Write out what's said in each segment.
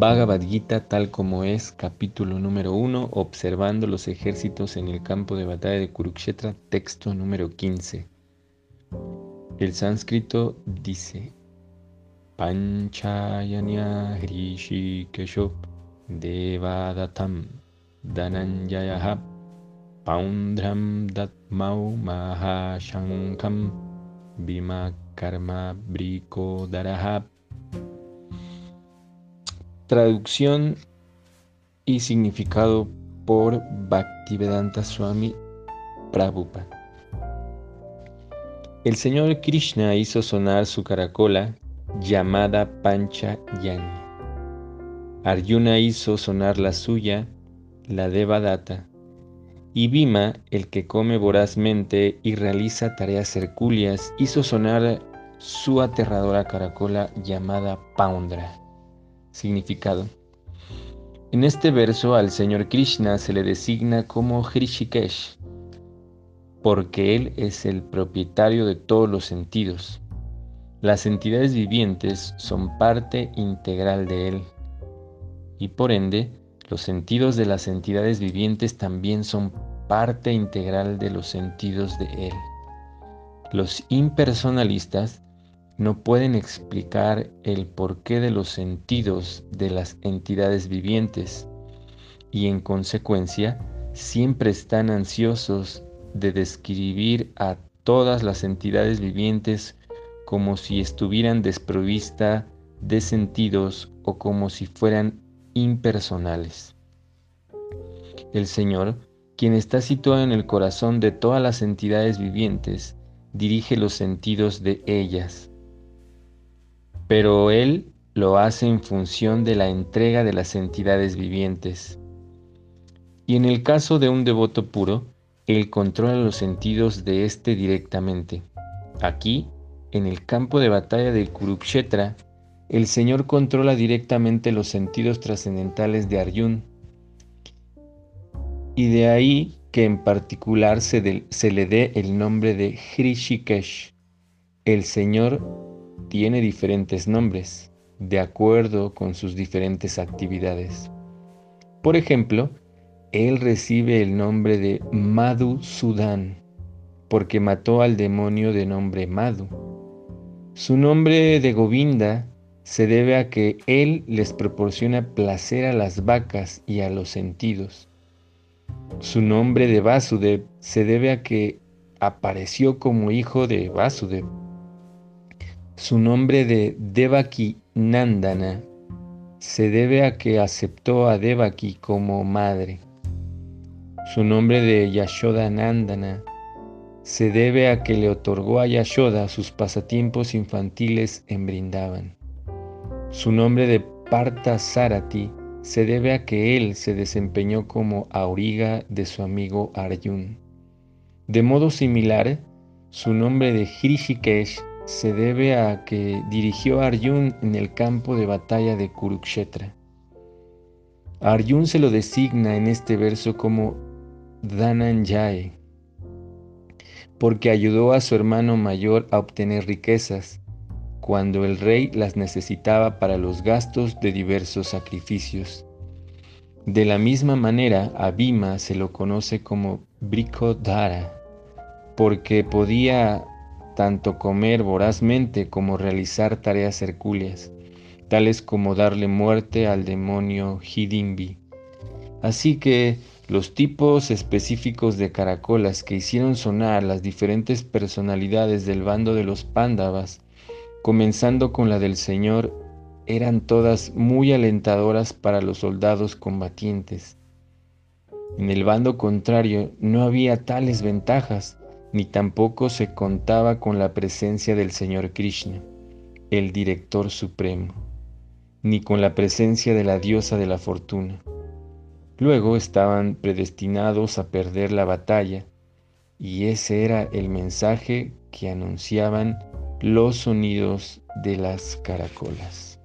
Bhagavad Gita tal como es, capítulo número 1, observando los ejércitos en el campo de batalla de Kurukshetra, texto número 15. El sánscrito dice, Panchayanya Hrishikesho Devadatam Dananjayaha Paundram Datmau Mahashankam Bhima Karma Brikodaraha Traducción y significado por Bhaktivedanta Swami Prabhupada. El señor Krishna hizo sonar su caracola llamada Pancha Yani. Arjuna hizo sonar la suya, la Devadatta, y Bhima, el que come vorazmente y realiza tareas hercúleas, hizo sonar su aterradora caracola llamada Paundra. Significado. En este verso al Señor Krishna se le designa como Hrishikesh, porque Él es el propietario de todos los sentidos. Las entidades vivientes son parte integral de Él, y por ende, los sentidos de las entidades vivientes también son parte integral de los sentidos de Él. Los impersonalistas no pueden explicar el porqué de los sentidos de las entidades vivientes y en consecuencia siempre están ansiosos de describir a todas las entidades vivientes como si estuvieran desprovistas de sentidos o como si fueran impersonales. El Señor, quien está situado en el corazón de todas las entidades vivientes, dirige los sentidos de ellas pero Él lo hace en función de la entrega de las entidades vivientes. Y en el caso de un devoto puro, Él controla los sentidos de éste directamente. Aquí, en el campo de batalla de Kurukshetra, el Señor controla directamente los sentidos trascendentales de Arjun. Y de ahí que en particular se, se le dé el nombre de Hrishikesh, el Señor tiene diferentes nombres, de acuerdo con sus diferentes actividades. Por ejemplo, él recibe el nombre de Madhu Sudan, porque mató al demonio de nombre Madhu. Su nombre de Govinda se debe a que él les proporciona placer a las vacas y a los sentidos. Su nombre de Vasudev se debe a que apareció como hijo de Vasudev su nombre de Devaki Nandana se debe a que aceptó a Devaki como madre. Su nombre de Yashoda Nandana se debe a que le otorgó a Yashoda sus pasatiempos infantiles en Brindavan. Su nombre de Parta Sarati se debe a que él se desempeñó como auriga de su amigo Arjun. De modo similar, su nombre de Hrishikesh se debe a que dirigió a Arjun en el campo de batalla de Kurukshetra. A se lo designa en este verso como Dhananjay, porque ayudó a su hermano mayor a obtener riquezas cuando el rey las necesitaba para los gastos de diversos sacrificios. De la misma manera, a Bhima se lo conoce como Brikodhara, porque podía tanto comer vorazmente como realizar tareas hercúleas, tales como darle muerte al demonio Hidimbi. Así que los tipos específicos de caracolas que hicieron sonar las diferentes personalidades del bando de los pándavas, comenzando con la del Señor, eran todas muy alentadoras para los soldados combatientes. En el bando contrario no había tales ventajas, ni tampoco se contaba con la presencia del Señor Krishna, el Director Supremo, ni con la presencia de la diosa de la fortuna. Luego estaban predestinados a perder la batalla, y ese era el mensaje que anunciaban los sonidos de las caracolas.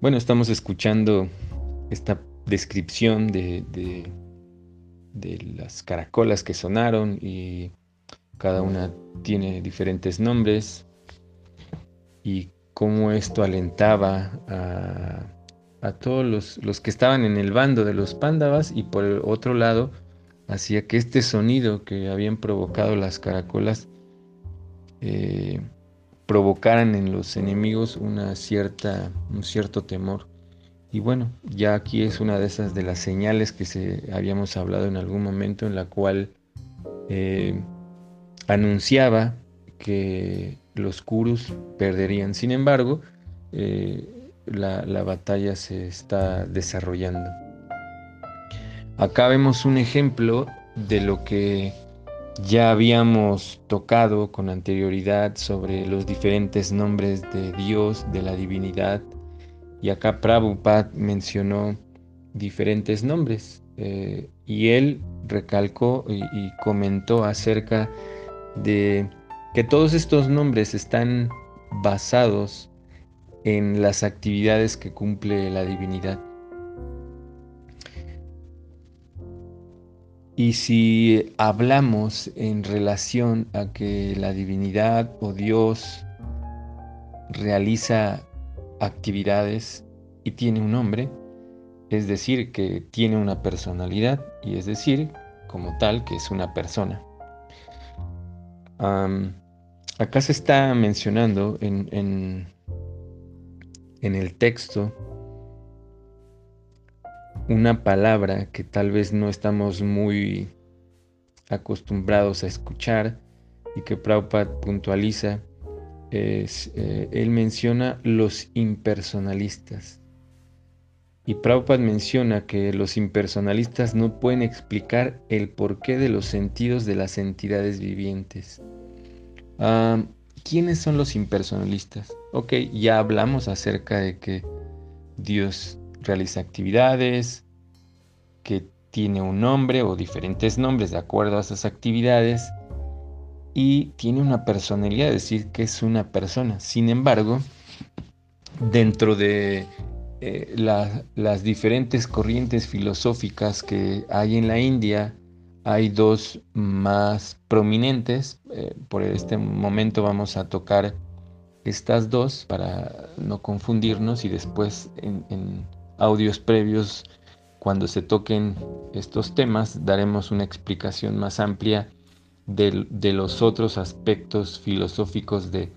Bueno, estamos escuchando esta descripción de, de las caracolas que sonaron y cada una tiene diferentes nombres. y cómo esto alentaba a, todos los, los, que estaban en el bando de los pándavas y por el otro lado hacía que este sonido que habían provocado las caracolas eh, provocaran en los enemigos una cierta, un cierto temor. Y bueno, ya aquí es una de esas de las señales que se habíamos hablado en algún momento en la cual eh, anunciaba que los Kurus perderían. Sin embargo, eh, la, la batalla se está desarrollando. Acá vemos un ejemplo de lo que ya habíamos tocado con anterioridad sobre los diferentes nombres de Dios, de la divinidad, y acá Prabhupada mencionó diferentes nombres eh, y él recalcó y, y comentó acerca de que todos estos nombres están basados en las actividades que cumple la divinidad. Y si hablamos en relación a que la divinidad o Dios realiza actividades y tiene un nombre, es decir, que tiene una personalidad y es decir, como tal, que es una persona. acá se está mencionando en, en, en el texto una palabra que tal vez no estamos muy acostumbrados a escuchar y que Prabhupada puntualiza eh, él menciona los impersonalistas. Y Prabhupada menciona que los impersonalistas no pueden explicar el porqué de los sentidos de las entidades vivientes. Ah, ¿Quiénes son los impersonalistas? Ok, ya hablamos acerca de que Dios realiza actividades, que tiene un nombre o diferentes nombres de acuerdo a esas actividades y tiene una personalidad, es decir, que es una persona. Sin embargo, dentro de eh, las diferentes corrientes filosóficas que hay en la India, hay dos más prominentes. Eh, por este momento vamos a tocar estas dos para no confundirnos y después en audios previos, cuando se toquen estos temas, daremos una explicación más amplia de, los otros aspectos filosóficos de,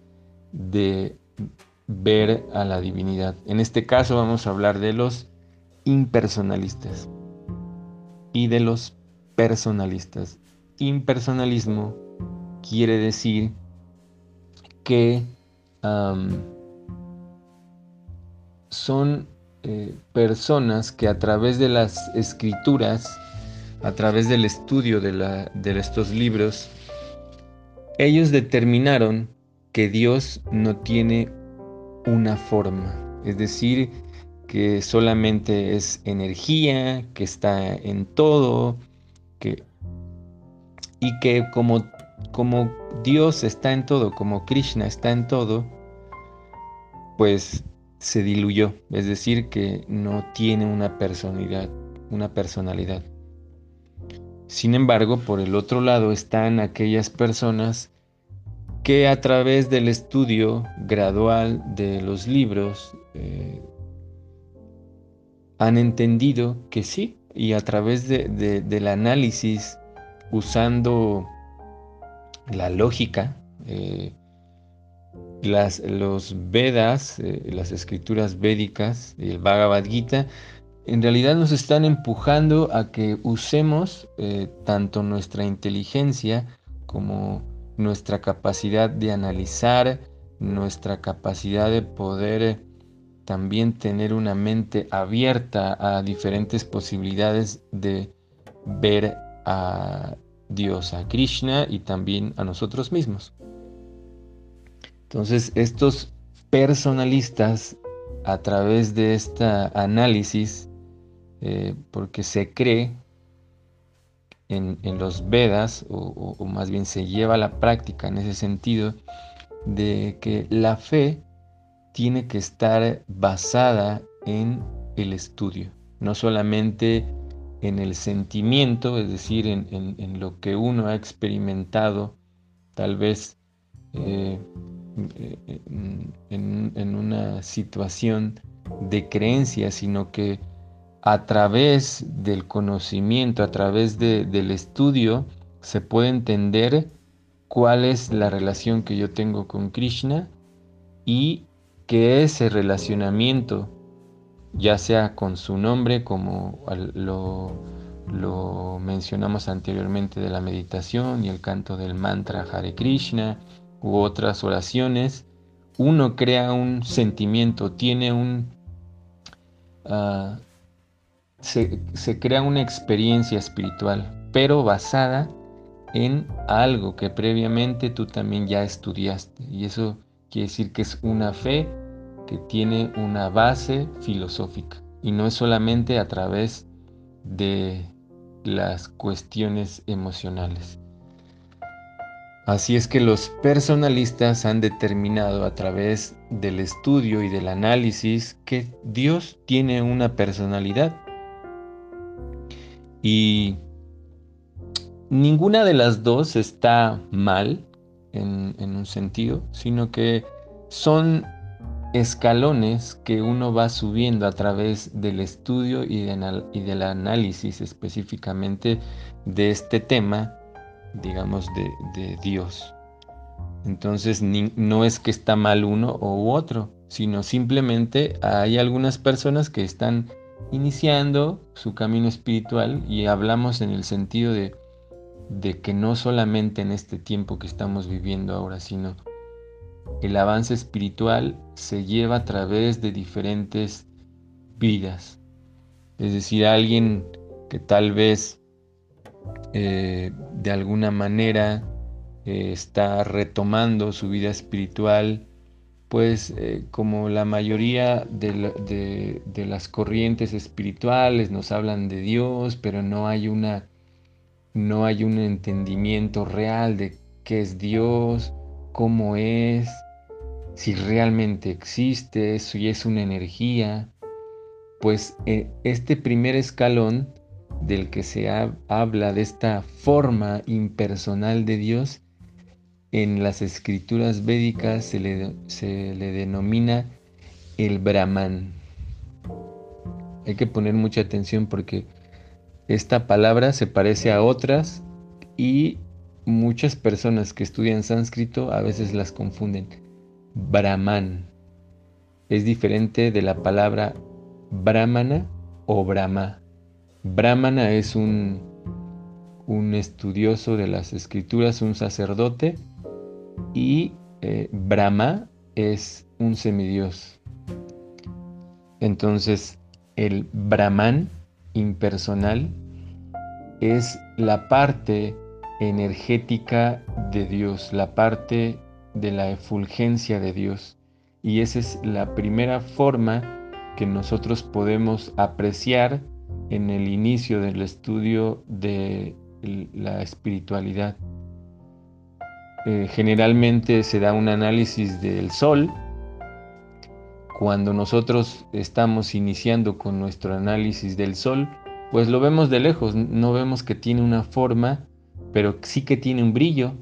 ver a la divinidad. En este caso vamos a hablar de los impersonalistas y de los personalistas. Impersonalismo quiere decir que son eh, personas que a través de las escrituras a través del estudio de, estos libros, ellos determinaron que Dios no tiene una forma, es decir, que solamente es energía, que está en todo, que, y que como, como Dios está en todo, como Krishna está en todo, pues se diluyó, es decir, que no tiene una personalidad, una personalidad. Sin embargo, por el otro lado están aquellas personas que a través del estudio gradual de los libros eh, han entendido que sí, y a través del análisis usando la lógica, eh, las, los Vedas, eh, las escrituras védicas y el Bhagavad Gita en realidad nos están empujando a que usemos eh, tanto nuestra inteligencia como nuestra capacidad de analizar, nuestra capacidad de poder eh, también tener una mente abierta a diferentes posibilidades de ver a Dios, a Krishna y también a nosotros mismos. Entonces, estos personalistas, a través de este análisis, eh, porque se cree en, los Vedas, o, más bien se lleva a la práctica en ese sentido, de que la fe tiene que estar basada en el estudio, no solamente en el sentimiento, es decir, en, lo que uno ha experimentado, tal vez eh, eh, en, una situación de creencia, sino que a través del conocimiento, a través del estudio, se puede entender cuál es la relación que yo tengo con Krishna y que ese relacionamiento, ya sea con su nombre, como lo, mencionamos anteriormente de la meditación y el canto del mantra Hare Krishna u otras oraciones, uno crea un sentimiento, tiene un... Ah, se, crea una experiencia espiritual, pero basada en algo que previamente tú también ya estudiaste. Y eso quiere decir que es una fe que tiene una base filosófica y no es solamente a través de las cuestiones emocionales. Así es que los personalistas han determinado a través del estudio y del análisis que Dios tiene una personalidad. Y ninguna de las dos está mal en, un sentido, sino que son escalones que uno va subiendo a través del estudio y, del análisis específicamente de este tema, digamos, de, Dios. Entonces no es que está mal uno u otro, sino simplemente hay algunas personas que están iniciando su camino espiritual y hablamos en el sentido de, que no solamente en este tiempo que estamos viviendo ahora, sino el avance espiritual se lleva a través de diferentes vidas. Es decir, alguien que tal vez eh, de alguna manera eh, está retomando su vida espiritual, pues eh, como la mayoría de, las corrientes espirituales nos hablan de Dios, pero no hay una no hay un entendimiento real de qué es Dios, cómo es, si realmente existe, si es una energía, pues eh, este primer escalón del que se habla de esta forma impersonal de Dios, en las escrituras védicas se le, se le denomina el Brahman. Hay que poner mucha atención porque esta palabra se parece a otras y muchas personas que estudian sánscrito a veces las confunden. Brahman es diferente de la palabra brahmana o brahma. Brahmana es un, un estudioso de las escrituras, un sacerdote, y eh, Brahma es un semidios. Entonces, el Brahman impersonal es la parte energética de Dios, la parte de la efulgencia de Dios. Y esa es la primera forma que nosotros podemos apreciar en el inicio del estudio de la espiritualidad. Eh, generalmente se da un análisis del sol. Cuando nosotros estamos iniciando con nuestro análisis del sol, pues lo vemos de lejos, no vemos que tiene una forma, pero sí que tiene un brillo,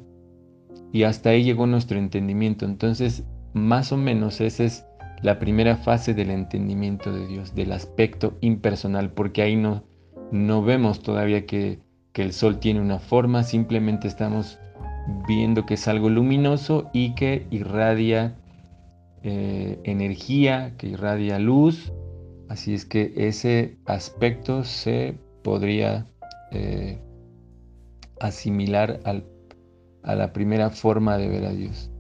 y hasta ahí llegó nuestro entendimiento. Entonces, más o menos esa es la primera fase del entendimiento de Dios, del aspecto impersonal, porque ahí no, no vemos todavía que, el sol tiene una forma, simplemente estamos viendo que es algo luminoso y que irradia eh, energía, que irradia luz. Así es que ese aspecto se podría eh, asimilar al a la primera forma de ver a Dios.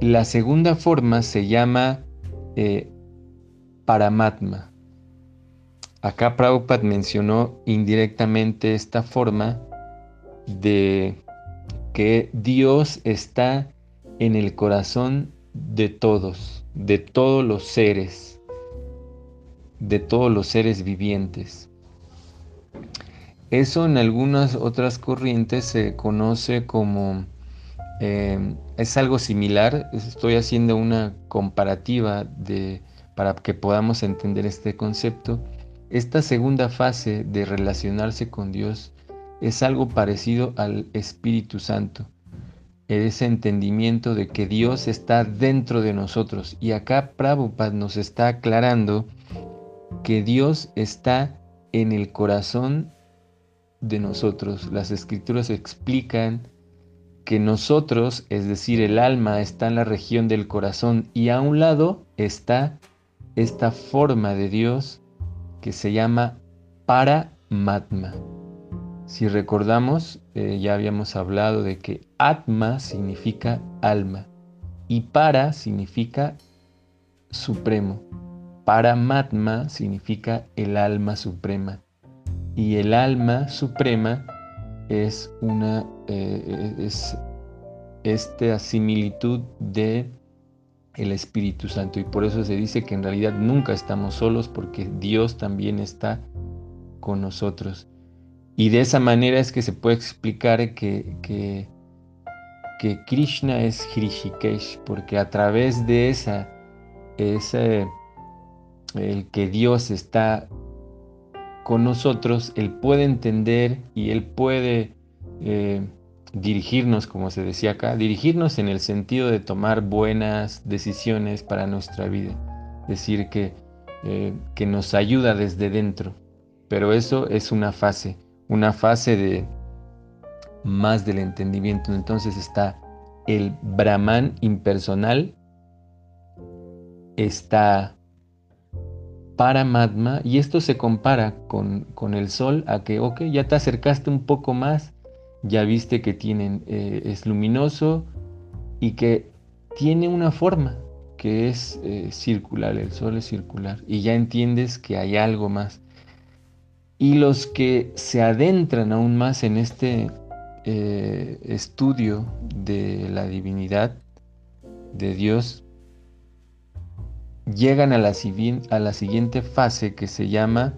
La segunda forma se llama eh, Paramatma. Acá Prabhupada mencionó indirectamente esta forma de Dios está en el corazón de todos, de todos los seres, de todos los seres vivientes. Eso en algunas otras corrientes se conoce como, em, es algo similar, estoy haciendo una comparativa de, para que podamos entender este concepto. Esta segunda fase de relacionarse con Dios es algo parecido al Espíritu Santo. ese entendimiento de que Dios está dentro de nosotros. Y acá Prabhupada nos está aclarando que Dios está en el corazón de nosotros. Las escrituras explican que nosotros, es decir, el alma, está en la región del corazón y a un lado está esta forma de Dios que se llama Paramatma. Si recordamos, eh, ya habíamos hablado de que Atma significa alma y para significa supremo. Paramatma significa el alma suprema. Y el alma suprema es una eh, es esta similitud de el Espíritu Santo y por eso se dice que en realidad nunca estamos solos porque Dios también está con nosotros. Y de esa manera es que se puede explicar que, que, Krishna es Hrishikesh, porque a través de esa, ese, el que Dios está con nosotros, Él puede entender y Él puede eh, dirigirnos, como se decía acá, dirigirnos en el sentido de tomar buenas decisiones para nuestra vida. Decir que, eh, que nos ayuda desde dentro. Pero eso es una fase una fase de más del entendimiento. Entonces está el Brahman impersonal, está Paramatma, y esto se compara con, con, el Sol a que, ok, ya te acercaste un poco más, ya viste que tienen, eh, es luminoso y que tiene una forma que es eh, circular, el Sol es circular, y ya entiendes que hay algo más. Y los que se adentran aún más en este eh, estudio de la divinidad de Dios, llegan a la, siguiente fase que se llama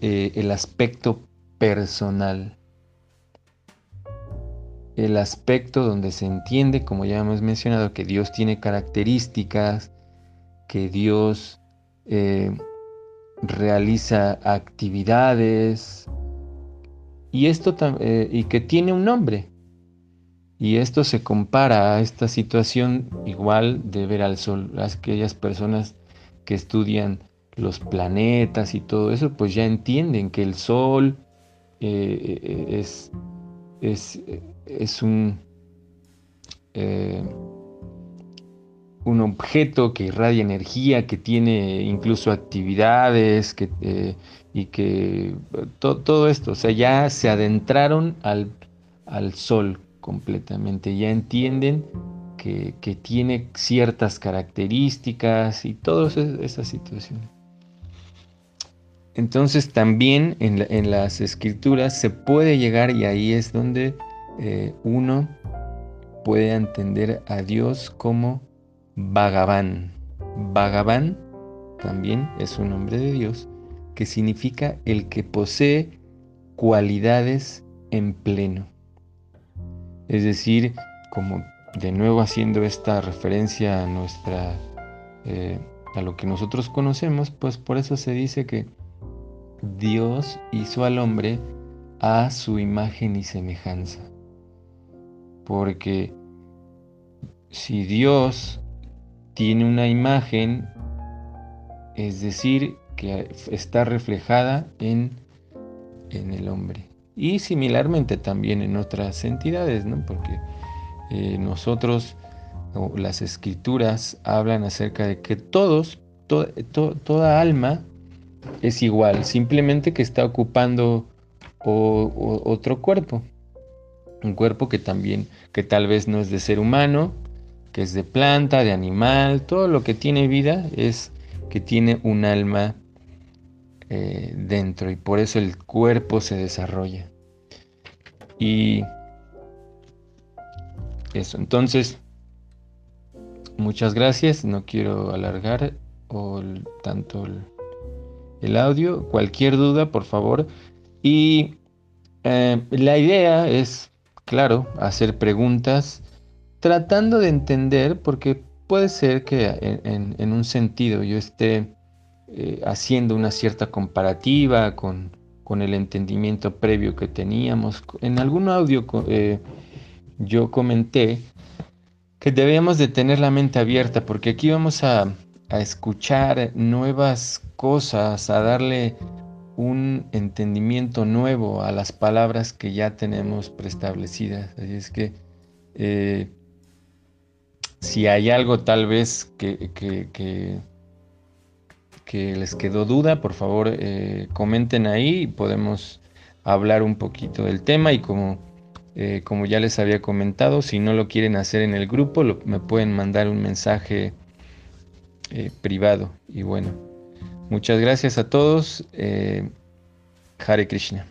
eh, el aspecto personal. El aspecto donde se entiende, como ya hemos mencionado, que Dios tiene características, que Dios eh, realiza actividades y esto eh, y que tiene un nombre. Y esto se compara a esta situación igual de ver al sol. Aquellas personas que estudian los planetas y todo eso, pues ya entienden que el sol eh, eh, es, es, es, un un objeto que irradia energía, que tiene incluso actividades que, eh, y que todo esto, o sea, ya se adentraron al, al sol completamente, ya entienden que, tiene ciertas características y todas esas situaciones. Entonces también en, las escrituras se puede llegar y ahí es donde eh, uno puede entender a Dios como Bhagavan. Bhagavan también es un nombre de Dios que significa el que posee cualidades en pleno. Es decir, como de nuevo haciendo esta referencia a nuestra eh, a lo que nosotros conocemos, pues por eso se dice que Dios hizo al hombre a su imagen y semejanza. Porque si Dios tiene una imagen, es decir, que está reflejada en, en el hombre. Y similarmente también en otras entidades, ¿no? Porque eh, nosotros, o las escrituras, hablan acerca de que todos, toda alma es igual, simplemente que está ocupando otro cuerpo. Un cuerpo que también, que tal vez no es de ser humano, es de planta, de animal, todo lo que tiene vida es que tiene un alma eh, dentro y por eso el cuerpo se desarrolla. Y eso, entonces, muchas gracias, no quiero alargar tanto el, audio, cualquier duda, por favor. Y eh, la idea es, claro, hacer preguntas tratando de entender, porque puede ser que en, un sentido yo esté eh, haciendo una cierta comparativa con, el entendimiento previo que teníamos. En algún audio eh, yo comenté que debemos de tener la mente abierta porque aquí vamos a, escuchar nuevas cosas, a darle un entendimiento nuevo a las palabras que ya tenemos preestablecidas. Así es que eh, si hay algo tal vez que, que, les quedó duda, por favor eh, comenten ahí y podemos hablar un poquito del tema y como eh, como ya les había comentado, si no lo quieren hacer en el grupo, me pueden mandar un mensaje eh, privado. Y bueno, muchas gracias a todos. Hare Krishna.